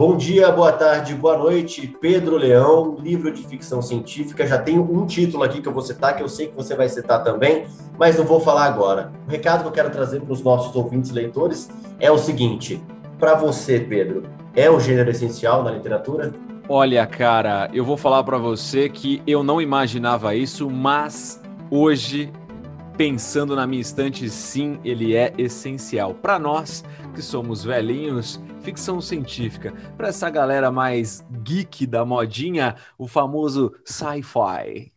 Bom dia, boa tarde, boa noite. Pedro Leão, livro de ficção científica. Já tenho um título aqui que eu vou citar, que eu sei que você vai citar também, mas não vou falar agora. O recado que eu quero trazer para os nossos ouvintes leitores é o seguinte: para você, Pedro, é o gênero essencial na literatura? Olha, cara, eu vou falar para você que eu não imaginava isso, mas hoje pensando na minha estante, sim, ele é essencial. Para nós que somos velhinhos, ficção científica. Para essa galera mais geek da modinha, o famoso sci-fi.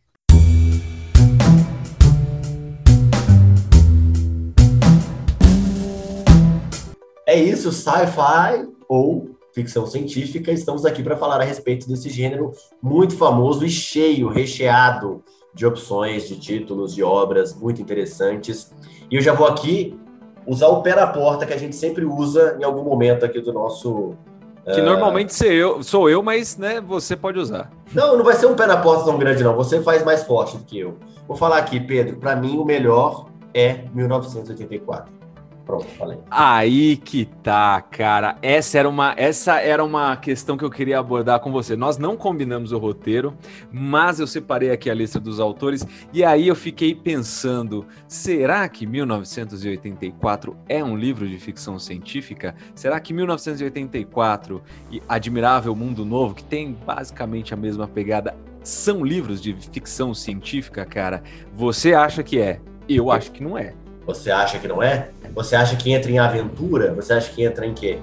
É isso, sci-fi ou ficção científica. Estamos aqui para falar a respeito desse gênero muito famoso e cheio, recheado de opções, de títulos, de obras muito interessantes. E eu já vou aqui usar o pé na porta que a gente sempre usa em algum momento aqui do nosso. Que uh... normalmente sou eu, sou eu, mas né, você pode usar. Não, não vai ser um pé na porta tão grande, não. Você faz mais forte do que eu. Vou falar aqui, Pedro. Para mim, o melhor é 1984. Pronto, falei. Aí que tá, cara. Essa era uma, essa era uma questão que eu queria abordar com você. Nós não combinamos o roteiro, mas eu separei aqui a lista dos autores e aí eu fiquei pensando: será que 1984 é um livro de ficção científica? Será que 1984 e Admirável Mundo Novo, que tem basicamente a mesma pegada, são livros de ficção científica, cara? Você acha que é? Eu acho que não é. Você acha que não é? Você acha que entra em aventura? Você acha que entra em quê?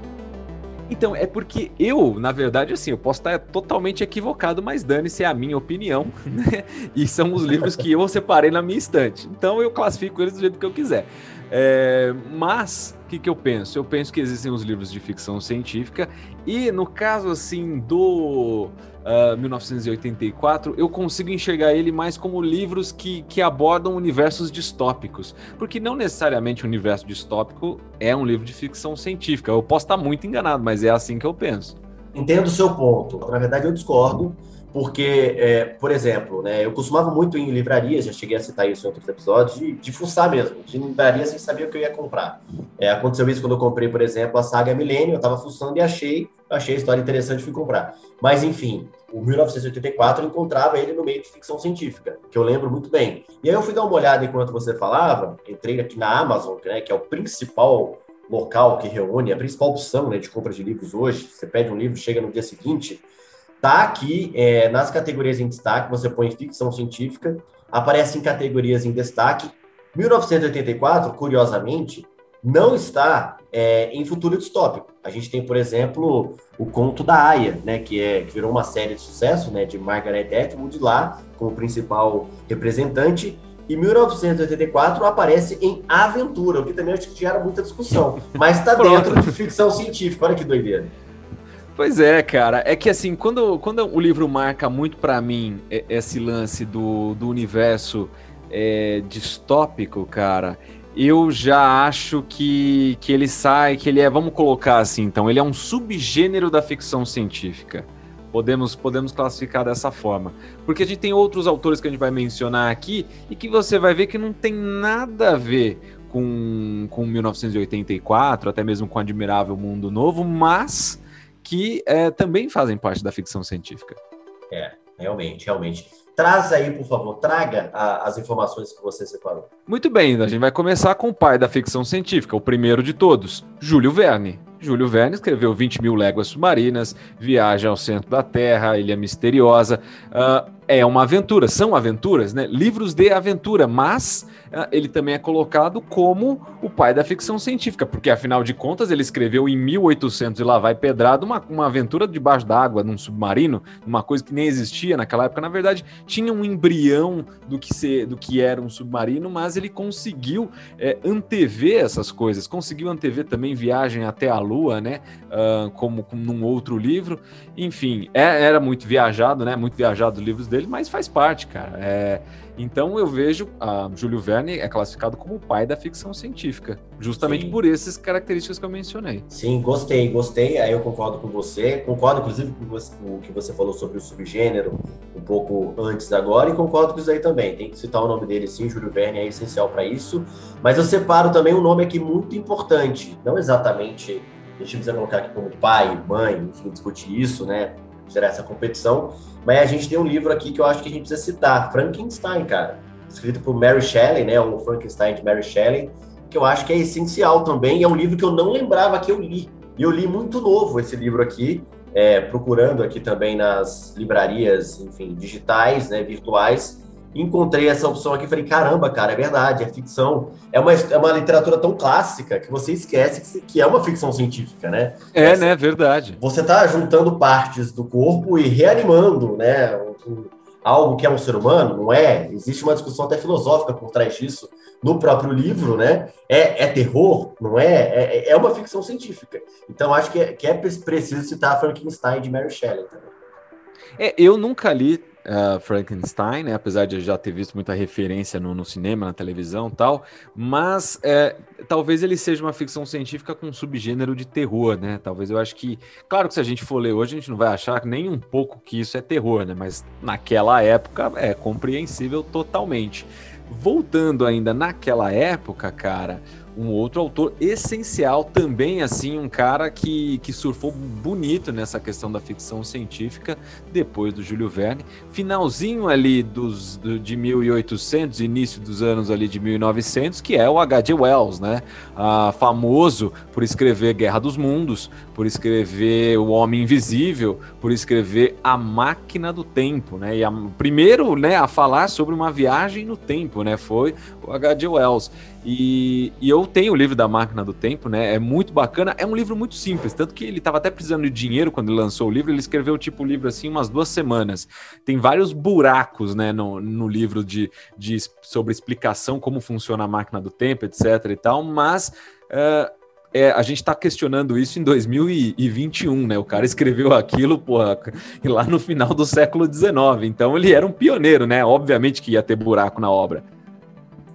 Então, é porque eu, na verdade, assim, eu posso estar totalmente equivocado, mas dane-se é a minha opinião, né? E são os livros que eu separei na minha estante. Então eu classifico eles do jeito que eu quiser. É, mas, o que, que eu penso? Eu penso que existem os livros de ficção científica, e no caso, assim, do uh, ah, 1984, eu consigo enxergar ele mais como livros que, que abordam universos distópicos. Porque não necessariamente o universo distópico é um livro de ficção científica. Eu posso estar muito enganado, mas é assim que eu penso. Entendo o seu ponto. Na verdade, eu discordo porque, é, por exemplo, né, eu costumava muito ir em livrarias, já cheguei a citar isso em outros episódios, de, de fuçar mesmo, de livrarias sem saber o que eu ia comprar. É, aconteceu isso quando eu comprei, por exemplo, a saga Milênio, eu estava fuçando e achei, achei a história interessante e fui comprar. Mas, enfim, o 1984 eu encontrava ele no meio de ficção científica, que eu lembro muito bem. E aí eu fui dar uma olhada enquanto você falava, entrei aqui na Amazon, né, que é o principal local que reúne, a principal opção né, de compra de livros hoje. Você pede um livro, chega no dia seguinte Tá aqui é, nas categorias em destaque, você põe ficção científica, aparece em categorias em destaque. 1984, curiosamente, não está é, em futuro distópico. A gente tem, por exemplo, o Conto da Aya, né, que, é, que virou uma série de sucesso, né, de Margaret Atwood lá, como principal representante. E 1984 aparece em Aventura, o que também acho que gera muita discussão. Mas está dentro de ficção científica, olha que doideira. Pois é, cara. É que assim, quando, quando o livro marca muito para mim esse lance do, do universo é, distópico, cara, eu já acho que, que ele sai, que ele é, vamos colocar assim, então, ele é um subgênero da ficção científica. Podemos, podemos classificar dessa forma. Porque a gente tem outros autores que a gente vai mencionar aqui e que você vai ver que não tem nada a ver com, com 1984, até mesmo com Admirável Mundo Novo, mas que é, também fazem parte da ficção científica. É, realmente, realmente. Traz aí, por favor, traga a, as informações que você separou. Muito bem, a gente vai começar com o pai da ficção científica, o primeiro de todos, Júlio Verne. Júlio Verne escreveu 20 mil léguas submarinas, Viagem ao Centro da Terra, Ilha Misteriosa. Uh, é uma aventura, são aventuras, né? Livros de aventura, mas ele também é colocado como o pai da ficção científica, porque afinal de contas ele escreveu em 1800 e lá vai pedrado uma, uma aventura debaixo d'água, num submarino, uma coisa que nem existia naquela época. Na verdade, tinha um embrião do que, ser, do que era um submarino, mas ele conseguiu é, antever essas coisas, conseguiu antever também viagem até a Lua, né? Uh, como, como num outro livro. Enfim, é, era muito viajado, né? Muito viajado os livros dele mas faz parte, cara. É, então eu vejo a Júlio Verne é classificado como o pai da ficção científica, justamente Sim. por essas características que eu mencionei. Sim, gostei, gostei. Aí eu concordo com você, concordo inclusive com o que você falou sobre o subgênero um pouco antes agora e concordo com isso aí também. Tem que citar o nome dele, sim, Júlio Verne é essencial para isso. Mas eu separo também um nome aqui muito importante, não exatamente a gente precisa colocar aqui como pai, mãe, enfim, discutir isso, né? Gerar essa competição. Mas a gente tem um livro aqui que eu acho que a gente precisa citar, Frankenstein, cara. Escrito por Mary Shelley, né? O Frankenstein de Mary Shelley, que eu acho que é essencial também. É um livro que eu não lembrava que eu li. E eu li muito novo esse livro aqui, é, procurando aqui também nas livrarias, enfim, digitais, né, virtuais encontrei essa opção aqui e falei, caramba, cara, é verdade, é ficção. É uma, é uma literatura tão clássica que você esquece que, que é uma ficção científica, né? É, né? Verdade. Você está juntando partes do corpo e reanimando, né? Um, algo que é um ser humano, não é? Existe uma discussão até filosófica por trás disso no próprio livro, né? É, é terror, não é? é? É uma ficção científica. Então, acho que é, que é preciso citar Frankenstein de Mary Shelley. É, eu nunca li uh, Frankenstein, né? apesar de eu já ter visto muita referência no, no cinema, na televisão tal, mas é, talvez ele seja uma ficção científica com um subgênero de terror, né? Talvez eu acho que, claro que se a gente for ler hoje, a gente não vai achar nem um pouco que isso é terror, né? Mas naquela época é compreensível totalmente. Voltando ainda naquela época, cara, um outro autor essencial também, assim, um cara que, que surfou bonito nessa questão da ficção científica depois do Júlio Verne. Finalzinho ali dos, do, de 1800, início dos anos ali de 1900, que é o H.G. Wells, né? Ah, famoso por escrever Guerra dos Mundos, por escrever O Homem Invisível, por escrever A Máquina do Tempo, né? E a, primeiro, né, a falar sobre uma viagem no tempo, né? Foi o H.G. Wells. E, e, eu tenho o livro da Máquina do Tempo, né? É muito bacana. É um livro muito simples, tanto que ele estava até precisando de dinheiro quando ele lançou o livro. Ele escreveu tipo o livro assim umas duas semanas. Tem vários buracos, né, no, no livro de, de sobre explicação como funciona a máquina do tempo, etc. e tal. Mas uh, é, a gente está questionando isso em 2021, né? O cara escreveu aquilo, porra, lá no final do século XIX. Então ele era um pioneiro, né? Obviamente que ia ter buraco na obra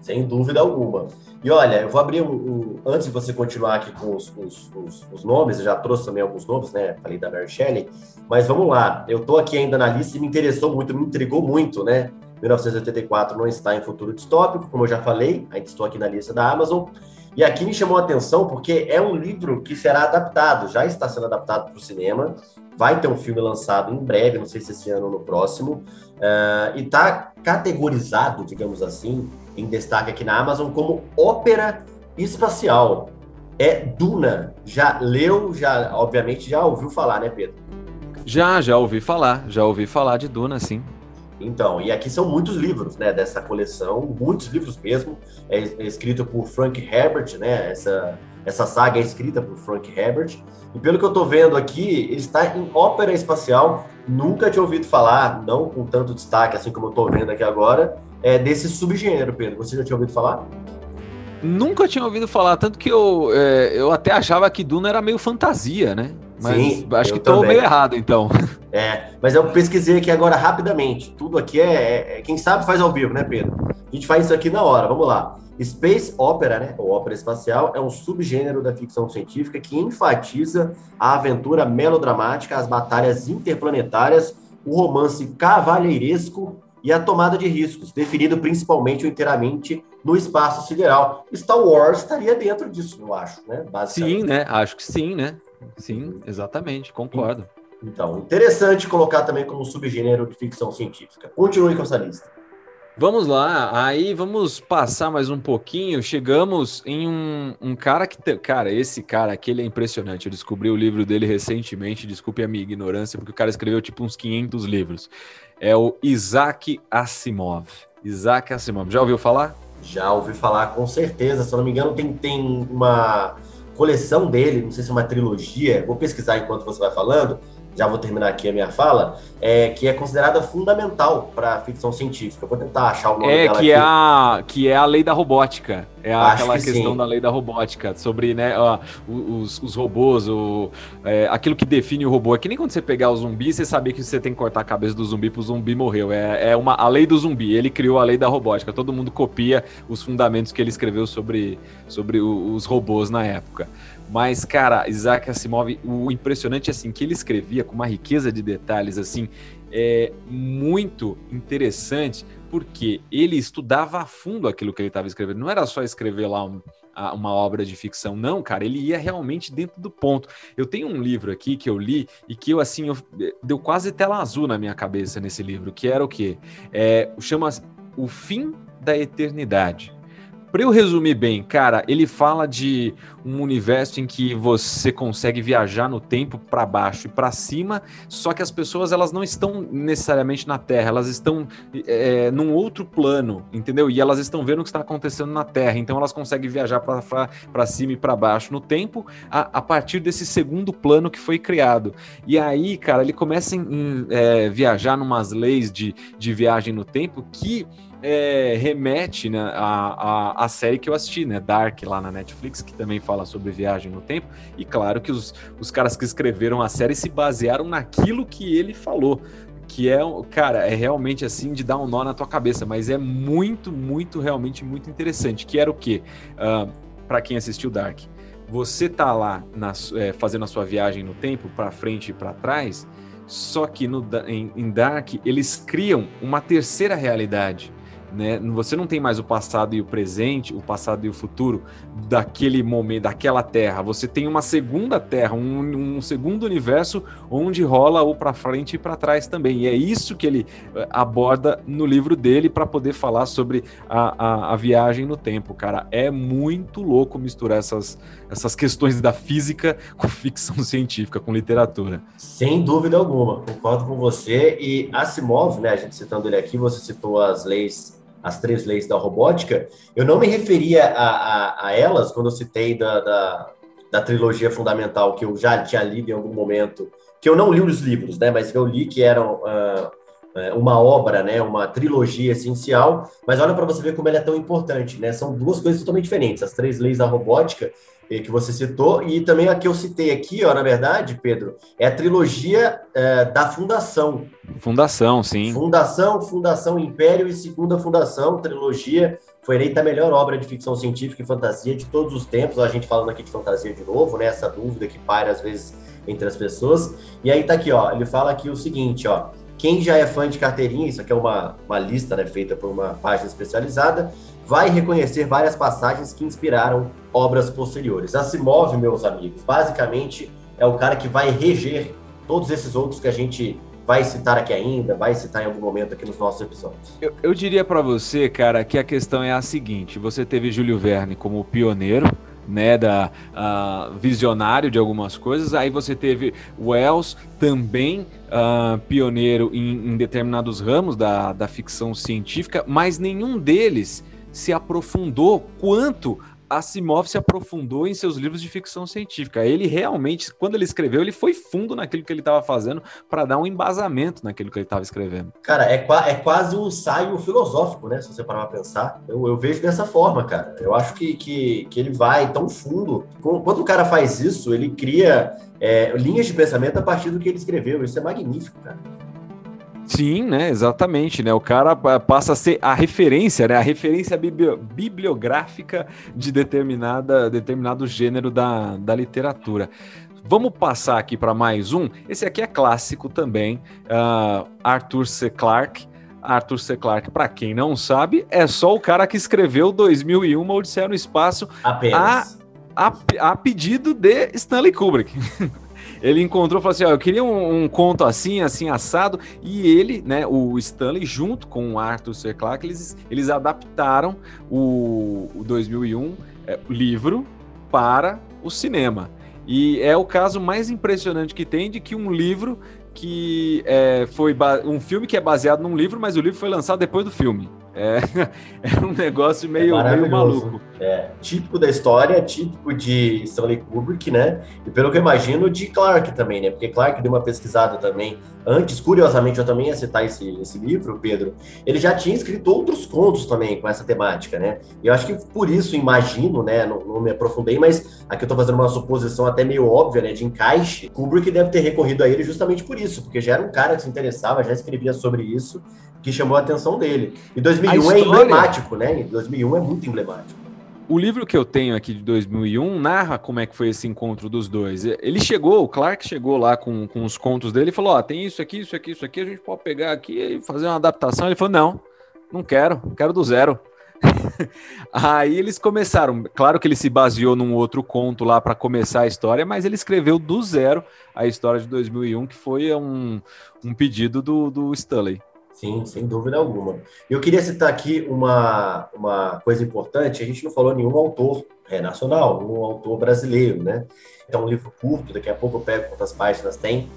sem dúvida alguma. E olha, eu vou abrir um, um antes de você continuar aqui com os, os, os, os, nomes, eu já trouxe também alguns nomes, né? Falei da Mary Shelley, mas vamos lá. Eu tô aqui ainda na lista e me interessou muito, me intrigou muito, né? 1984 não está em futuro distópico, como eu já falei, ainda estou aqui na lista da Amazon. E aqui me chamou a atenção porque é um livro que será adaptado, já está sendo adaptado para o cinema, vai ter um filme lançado em breve, não sei se esse ano ou no próximo, uh, e está categorizado, digamos assim, em destaque aqui na Amazon como ópera espacial. É Duna. Já leu, já, obviamente, já ouviu falar, né, Pedro? Já, já ouvi falar. Já ouvi falar de Duna, sim. Então, e aqui são muitos livros, né, dessa coleção, muitos livros mesmo. É, é escrito por Frank Herbert, né? Essa, essa saga é escrita por Frank Herbert. E pelo que eu estou vendo aqui, ele está em ópera espacial. Nunca tinha ouvido falar, não com tanto destaque assim como eu estou vendo aqui agora é, desse subgênero, Pedro. Você já tinha ouvido falar? Nunca tinha ouvido falar, tanto que eu, é, eu até achava que Duna era meio fantasia, né? Mas Sim, acho que estou meio errado, então. É, mas eu pesquisei aqui agora rapidamente. Tudo aqui é, é, é, Quem sabe faz ao vivo, né, Pedro? A gente faz isso aqui na hora, vamos lá. Space Opera, né, ou ópera espacial, é um subgênero da ficção científica que enfatiza a aventura melodramática, as batalhas interplanetárias, o romance cavalheiresco e a tomada de riscos, definido principalmente ou inteiramente no espaço sideral. Star Wars estaria dentro disso, eu acho, né? Sim, né? Acho que sim, né? Sim, exatamente, concordo. Então, interessante colocar também como subgênero de ficção científica. Continue com essa lista. Vamos lá, aí vamos passar mais um pouquinho. Chegamos em um, um cara que. Te... Cara, esse cara aqui ele é impressionante. Eu descobri o livro dele recentemente. Desculpe a minha ignorância, porque o cara escreveu tipo uns 500 livros é o Isaac Asimov. Isaac Asimov, já ouviu falar? Já ouvi falar, com certeza. Se eu não me engano, tem, tem uma coleção dele, não sei se é uma trilogia, vou pesquisar enquanto você vai falando, já vou terminar aqui a minha fala, é, que é considerada fundamental para a ficção científica. Eu vou tentar achar o nome é, dela que aqui. É a, que é a lei da robótica. É a, aquela que questão sim. da lei da robótica, sobre né, ó, os, os robôs, o, é, aquilo que define o robô. É que nem quando você pegar o zumbi, você sabia que você tem que cortar a cabeça do zumbi para o zumbi morreu. É, é uma, a lei do zumbi. Ele criou a lei da robótica. Todo mundo copia os fundamentos que ele escreveu sobre, sobre os robôs na época. Mas, cara, Isaac Asimov, o impressionante assim que ele escrevia com uma riqueza de detalhes assim, é muito interessante, porque ele estudava a fundo aquilo que ele estava escrevendo. Não era só escrever lá um, uma obra de ficção. Não, cara, ele ia realmente dentro do ponto. Eu tenho um livro aqui que eu li e que eu, assim, eu, deu quase tela azul na minha cabeça nesse livro, que era o quê? É, chama O Fim da Eternidade. Para eu resumir bem, cara, ele fala de um universo em que você consegue viajar no tempo para baixo e para cima, só que as pessoas elas não estão necessariamente na Terra, elas estão é, num outro plano, entendeu? E elas estão vendo o que está acontecendo na Terra, então elas conseguem viajar para cima e para baixo no tempo a, a, partir desse segundo plano que foi criado. E aí, cara, ele começa a é, viajar numas leis de, de viagem no tempo que é, remete né, a, série que eu assisti, né? Dark, lá na Netflix, que também fala sobre viagem no tempo. E claro que os, os caras que escreveram a série se basearam naquilo que ele falou. Que é, cara, é realmente assim de dar um nó na tua cabeça, mas é muito, muito, realmente muito interessante. Que era o quê? Uh, para quem assistiu Dark, você tá lá na, é, fazendo a sua viagem no tempo, para frente e para trás, só que no, em, em Dark eles criam uma terceira realidade né? Você não tem mais o passado e o presente, o passado e o futuro daquele momento, daquela terra. Você tem uma segunda terra, um, um segundo universo onde rola o para frente e para trás também. E é isso que ele eh, aborda no livro dele para poder falar sobre a, a, a, viagem no tempo, cara. É muito louco misturar essas, essas questões da física com ficção científica, com literatura. Sem dúvida alguma, concordo com você. E Asimov, né? A gente citando ele aqui, você citou as leis as três leis da robótica, eu não me referia a, a, a elas quando eu citei da, da, da, trilogia fundamental que eu já tinha lido em algum momento, que eu não li os livros, né, mas que eu li que eram uh, uma obra, né, uma trilogia essencial, mas olha para você ver como ela é tão importante, né, são duas coisas totalmente diferentes, as três leis da robótica que você citou, e também a que eu citei aqui, ó, na verdade, Pedro, é a trilogia é, da Fundação. Fundação, sim. Fundação, Fundação Império e Segunda Fundação, trilogia, foi eleita a melhor obra de ficção científica e fantasia de todos os tempos, a gente falando aqui de fantasia de novo, né, essa dúvida que paira às vezes entre as pessoas, e aí tá aqui, ó, ele fala aqui o seguinte, ó, quem já é fã de carteirinha, isso aqui é uma, uma lista né, feita por uma página especializada, vai reconhecer várias passagens que inspiraram obras posteriores. Asimov, meus amigos, basicamente é o cara que vai reger todos esses outros que a gente vai citar aqui ainda, vai citar em algum momento aqui nos nossos episódios. Eu, eu diria para você, cara, que a questão é a seguinte: você teve Júlio Verne como pioneiro, né, da uh, visionário de algumas coisas. Aí você teve Wells também uh, pioneiro em, em, determinados ramos da, da ficção científica, mas nenhum deles se aprofundou quanto Asimov se aprofundou em seus livros de ficção científica. Ele realmente, quando ele escreveu, ele foi fundo naquilo que ele estava fazendo para dar um embasamento naquilo que ele estava escrevendo. Cara, é, é, quase um ensaio filosófico, né? Se você parar para pensar. Eu, eu, vejo dessa forma, cara. Eu acho que, que, que ele vai tão fundo. Quando o cara faz isso, ele cria é, linhas de pensamento a partir do que ele escreveu. Isso é magnífico, cara. Sim, né? Exatamente, né? O cara passa a ser a referência, né? A referência bibliográfica de determinada, determinado gênero da, da literatura. Vamos passar aqui para mais um. Esse aqui é clássico também, uh, Arthur C. Clarke. Arthur C. Clarke, para quem não sabe, é só o cara que escreveu 2001 Odisseia no Espaço Apenas. A, a, a pedido de Stanley Kubrick. Ele encontrou e falou assim: ó, eu queria um, um, conto assim, assim, assado. E ele, né, o Stanley, junto com o Arthur C. Clarke, eles, eles adaptaram o, o 2001 é, livro para o cinema. E é o caso mais impressionante que tem de que um livro que é, foi um filme que é baseado num livro, mas o livro foi lançado depois do filme. É, é um negócio meio, é meio maluco. É, típico da história, típico de Stanley Kubrick, né? E pelo que eu imagino, de Clark também, né? Porque Clark deu uma pesquisada também antes, curiosamente, eu também ia citar esse, esse livro, Pedro. Ele já tinha escrito outros contos também com essa temática, né? E eu acho que por isso, imagino, né? Não, não me aprofundei, mas aqui eu tô fazendo uma suposição até meio óbvia, né? De encaixe. Kubrick deve ter recorrido a ele justamente por isso, porque já era um cara que se interessava, já escrevia sobre isso que chamou a atenção dele. E 2001 é história... é emblemático, né? 2001 é muito emblemático. O livro que eu tenho aqui de 2001 narra como é que foi esse encontro dos dois. Ele chegou, o Clark chegou lá com, com os contos dele e falou: Ó, oh, tem isso aqui, isso aqui, isso aqui, a gente pode pegar aqui e fazer uma adaptação. Ele falou: Não, não quero, quero do zero. Aí eles começaram. Claro que ele se baseou num outro conto lá para começar a história, mas ele escreveu do zero a história de 2001, que foi um, um pedido do, do Stanley. Sim, sem dúvida alguma. Eu queria citar aqui uma, uma coisa importante: a gente não falou nenhum autor é, nacional, um autor brasileiro, né? É um livro curto, daqui a pouco eu pego quantas páginas tem.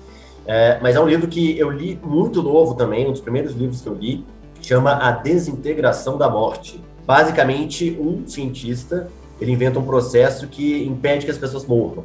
É, mas é um livro que eu li muito novo também, um dos primeiros livros que eu li, chama A Desintegração da Morte. Basicamente, um cientista ele inventa um processo que impede que as pessoas morram.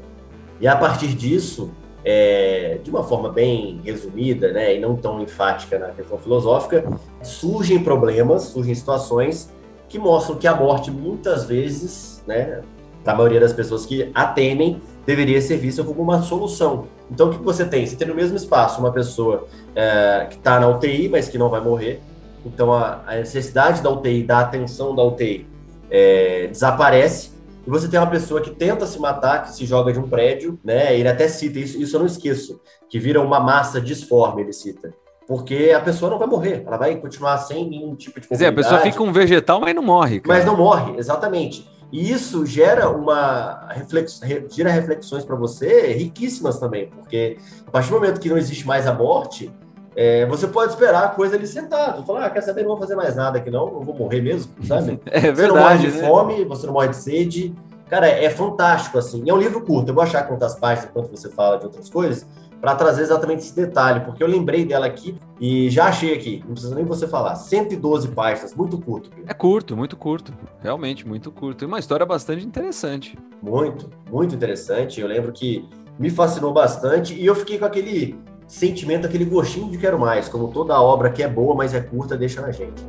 E a partir disso, é, de uma forma bem resumida, né, e não tão enfática na questão filosófica, surgem problemas, surgem situações que mostram que a morte muitas vezes, né, para a maioria das pessoas que atendem, deveria ser vista como uma solução. Então, o que você tem? Você tem no mesmo espaço uma pessoa é, que está na UTI, mas que não vai morrer. Então, a, a necessidade da UTI, da atenção da UTI, é, desaparece e você tem uma pessoa que tenta se matar, que se joga de um prédio, né? Ele até cita isso, isso eu não esqueço, que vira uma massa disforme, ele cita. Porque a pessoa não vai morrer, ela vai continuar sem nenhum tipo de Quer dizer, a pessoa fica um vegetal, mas não morre. Cara. Mas não morre, exatamente. E isso gera uma reflex, gera reflexões para você riquíssimas também, porque a partir do momento que não existe mais a morte, é, você pode esperar a coisa ali sentado. Falar, ah, quer saber, não vou fazer mais nada aqui não, não vou morrer mesmo, sabe? É verdade, você não morre de né? fome, você não morre de sede. Cara, é, é fantástico, assim. E é um livro curto, eu vou achar quantas páginas enquanto você fala de outras coisas, para trazer exatamente esse detalhe, porque eu lembrei dela aqui e já achei aqui, não precisa nem você falar. 112 páginas, muito curto. É curto, muito curto. Realmente, muito curto. E uma história bastante interessante. Muito, muito interessante. Eu lembro que me fascinou bastante e eu fiquei com aquele sentimento, aquele gostinho de quero mais, como toda obra que é boa, mas é curta, deixa na gente.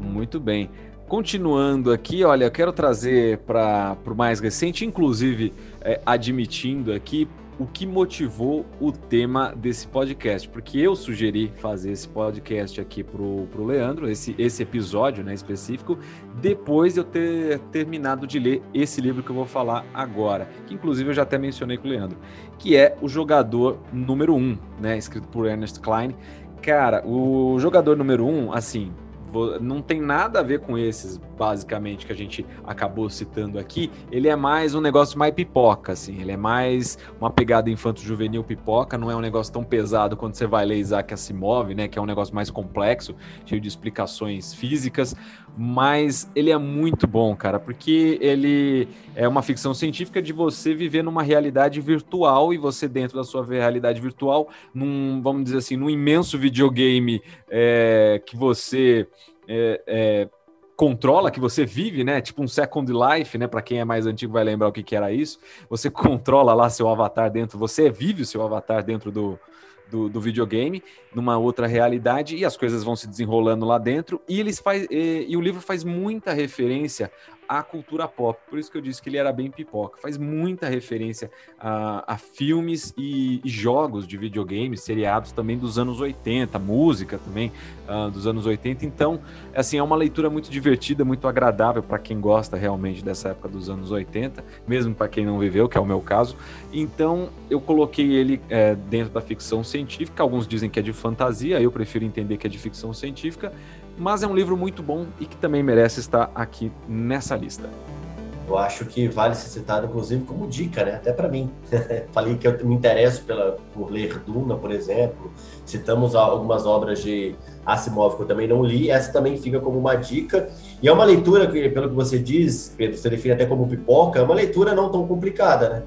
Muito bem. Continuando aqui, olha, eu quero trazer para o mais recente, inclusive é, admitindo aqui o que motivou o tema desse podcast, porque eu sugeri fazer esse podcast aqui pro, pro Leandro, esse, esse episódio né, específico, depois de eu ter terminado de ler esse livro que eu vou falar agora, que inclusive eu já até mencionei com o Leandro, que é o jogador número 1, um, né, escrito por Ernest Klein. Cara, o jogador número 1, um, assim, não tem nada a ver com esses, basicamente, que a gente acabou citando aqui. Ele é mais um negócio mais pipoca, assim. Ele é mais uma pegada infanto-juvenil pipoca, não é um negócio tão pesado quando você vai ler Isaac Asimov, né? Que é um negócio mais complexo, cheio de explicações físicas. Mas ele é muito bom, cara, porque ele é uma ficção científica de você viver numa realidade virtual e você, dentro da sua realidade virtual, num, vamos dizer assim, num imenso videogame é, que você é, é, controla, que você vive, né? Tipo um Second Life, né? Para quem é mais antigo vai lembrar o que, que era isso. Você controla lá seu avatar dentro, você vive o seu avatar dentro do, do, do, videogame, numa outra realidade, e as coisas vão se desenrolando lá dentro, e eles faz, e, e, o livro faz muita referência à cultura pop, por isso que eu disse que ele era bem pipoca, faz muita referência a, a filmes e, e, jogos de videogame, seriados também dos anos 80, música também uh, dos anos 80, então, assim, é uma leitura muito divertida, muito agradável para quem gosta realmente dessa época dos anos 80, mesmo para quem não viveu, que é o meu caso, então eu coloquei ele é, dentro da ficção científica, alguns dizem que é de fantasia, eu prefiro entender que é de ficção científica, mas é um livro muito bom e que também merece estar aqui nessa lista. Eu acho que vale ser citado, inclusive, como dica, né? Até para mim. Falei que eu me interesso pela, por ler Duna, por exemplo. Citamos algumas obras de Asimov que eu também não li. Essa também fica como uma dica. E é uma leitura que, pelo que você diz, Pedro, você define até como pipoca, é uma leitura não tão complicada, né?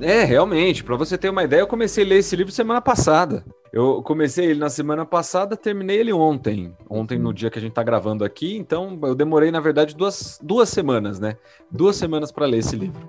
É, realmente. Para você ter uma ideia, eu comecei a ler esse livro semana passada. Eu comecei ele na semana passada, terminei ele ontem. Ontem, no dia que a gente tá gravando aqui. Então, eu demorei, na verdade, duas, duas semanas, né? Duas semanas para ler esse livro.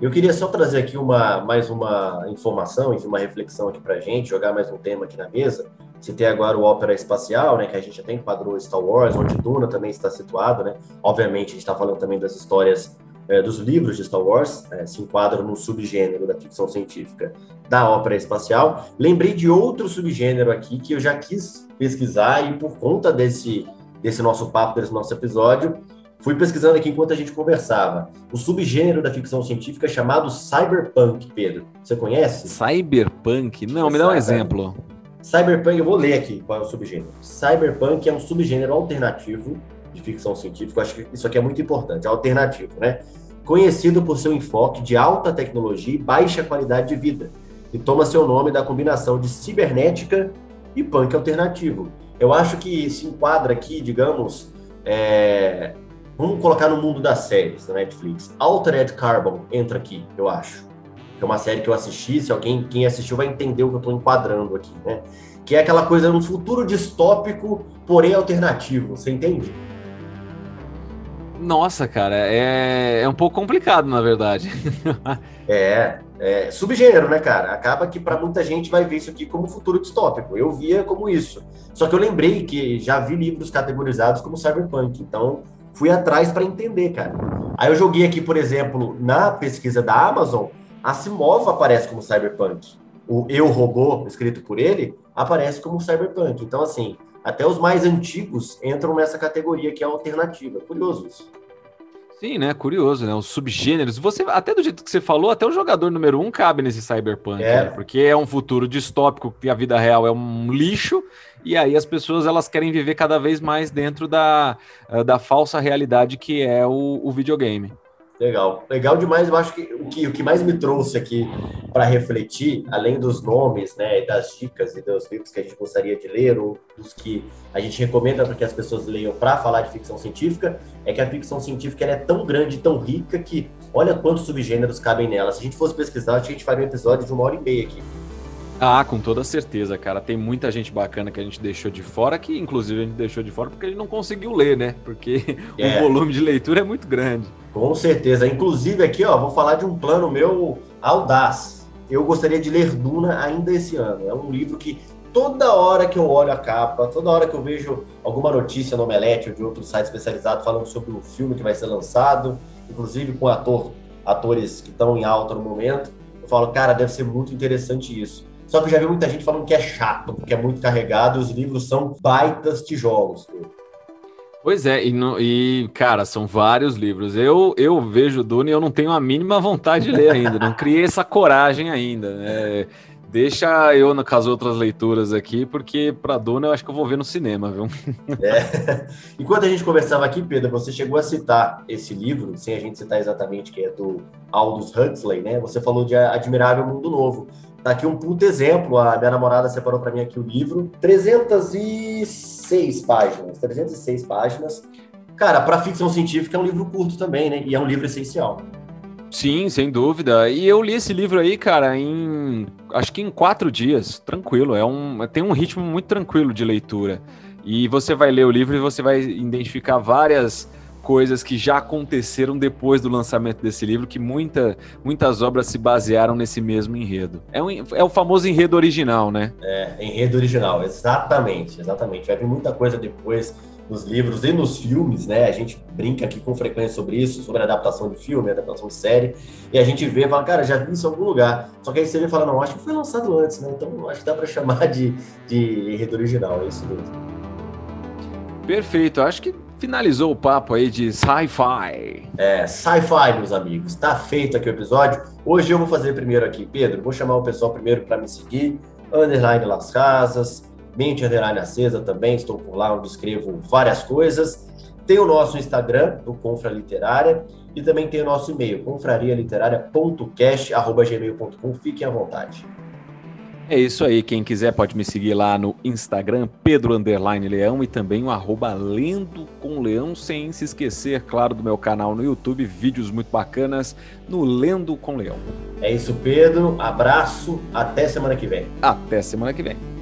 Eu queria só trazer aqui uma, mais uma informação, enfim, uma reflexão aqui pra gente, jogar mais um tema aqui na mesa. Citei agora o Ópera Espacial, né, que a gente até enquadrou Star Wars, onde Duna também está situado, né? Obviamente, a gente está falando também das histórias é, dos livros de Star Wars, é, se enquadram no subgênero da ficção científica da ópera espacial. Lembrei de outro subgênero aqui que eu já quis pesquisar e por conta desse, desse nosso papo, desse nosso episódio, fui pesquisando aqui enquanto a gente conversava. O subgênero da ficção científica é chamado cyberpunk, Pedro. Você conhece? Cyberpunk? Não, me dá um exemplo. Cyberpunk, eu vou ler aqui qual é o subgênero. Cyberpunk é um subgênero alternativo de ficção científica. Eu acho que isso aqui é muito importante, alternativo, né? Conhecido por seu enfoque de alta tecnologia e baixa qualidade de vida, e toma seu nome da combinação de cibernética e punk alternativo. Eu acho que se enquadra aqui, digamos, é... vamos colocar no mundo das séries da Netflix. Altered Carbon entra aqui, eu acho. É uma série que eu assisti, se alguém quem assistiu vai entender o que eu estou enquadrando aqui, né? Que é aquela coisa um futuro distópico, porém alternativo, você entende? Nossa, cara, é, é um pouco complicado, na verdade. é, é, subgênero, né, cara? Acaba que para muita gente vai ver isso aqui como futuro distópico. Eu via como isso. Só que eu lembrei que já vi livros categorizados como cyberpunk, então fui atrás para entender, cara. Aí eu joguei aqui, por exemplo, na pesquisa da Amazon, Asimov aparece como cyberpunk. O Eu Robô, escrito por ele, aparece como cyberpunk. Então, assim, até os mais antigos entram nessa categoria que é alternativa. Curioso isso. Sim, né? Curioso, né? Os subgêneros. Você, até do jeito que você falou, até o jogador número um cabe nesse cyberpunk, é. né? porque é um futuro distópico que a vida real é um lixo, e aí as pessoas elas querem viver cada vez mais dentro da, eh, da falsa realidade que é o, o videogame. Legal, legal demais. Eu acho que o que, o que mais me trouxe aqui para refletir, além dos nomes, né, das dicas e dos livros que a gente gostaria de ler, ou dos que a gente recomenda para que as pessoas leiam para falar de ficção científica, é que a ficção científica é tão grande, tão rica que olha quantos subgêneros cabem nela. Se a gente fosse pesquisar, a gente faria um episódio de uma hora e meia aqui. Ah, com toda certeza, cara. Tem muita gente bacana que a gente deixou de fora, que inclusive a gente deixou de fora porque a gente não conseguiu ler, né? Porque é. o volume de leitura é muito grande. Com certeza. Inclusive aqui, ó, vou falar de um plano meu audaz. Eu gostaria de ler Duna ainda esse ano. É um livro que toda hora que eu olho a capa, toda hora que eu vejo alguma notícia no Omelete ou de outro site especializado falando sobre o filme que vai ser lançado, inclusive com ator, atores que estão em alta no momento, eu falo, cara, deve ser muito interessante isso. Só que eu já vi muita gente falando que é chato, porque é muito carregado e os livros são baitas tijolos. Pois é, e, no, e, cara, são vários livros. Eu, eu vejo Dune e eu não tenho a mínima vontade de ler ainda, não criei essa coragem ainda. Né? Deixa eu com as outras leituras aqui, porque para Duna eu acho que eu vou ver no cinema, viu? É. Enquanto a gente conversava aqui, Pedro, você chegou a citar esse livro, sem a gente citar exatamente que é do Aldous Huxley, né? Você falou de Admirável Mundo Novo. Tá aqui um puto exemplo. A minha namorada separou para mim aqui o livro. 306 páginas. 306 páginas. Cara, para ficção científica é um livro curto também, né? E é um livro essencial. Sim, sem dúvida. E eu li esse livro aí, cara, em acho que em quatro dias, tranquilo. É um tem um ritmo muito tranquilo de leitura. E você vai ler o livro e você vai identificar várias coisas que já aconteceram depois do lançamento desse livro, que muita, muitas obras se basearam nesse mesmo enredo. É, um, é o famoso enredo original, né? É, enredo original, exatamente, exatamente. Vai vir muita coisa depois nos livros e nos filmes, né? A gente brinca aqui com frequência sobre isso, sobre adaptação de filme, adaptação de série, e a gente vê e fala, cara, já vi isso em algum lugar. Só que aí você vê e fala, não, acho que foi lançado antes, né? Então acho que dá para chamar de, de enredo original, é isso mesmo. Perfeito, acho que finalizou o papo aí de sci-fi. É, sci-fi, meus amigos. Tá feito aqui o episódio. Hoje eu vou fazer primeiro aqui, Pedro. Vou chamar o pessoal primeiro para me seguir. Underline Las Casas, Mente Underline Acesa também. Estou por lá onde escrevo várias coisas. Tem o nosso Instagram, do Confra Literária, e também tem o nosso e-mail, confrarialiteraria.cast.gmail.com. Fiquem à vontade. É isso aí, quem quiser pode me seguir lá no Instagram, Pedro Underline Leão, e também o arroba Lendo com Leão, sem se esquecer, claro, do meu canal no YouTube, vídeos muito bacanas no Lendo com Leão. É isso, Pedro. Abraço, até semana que vem. Até semana que vem.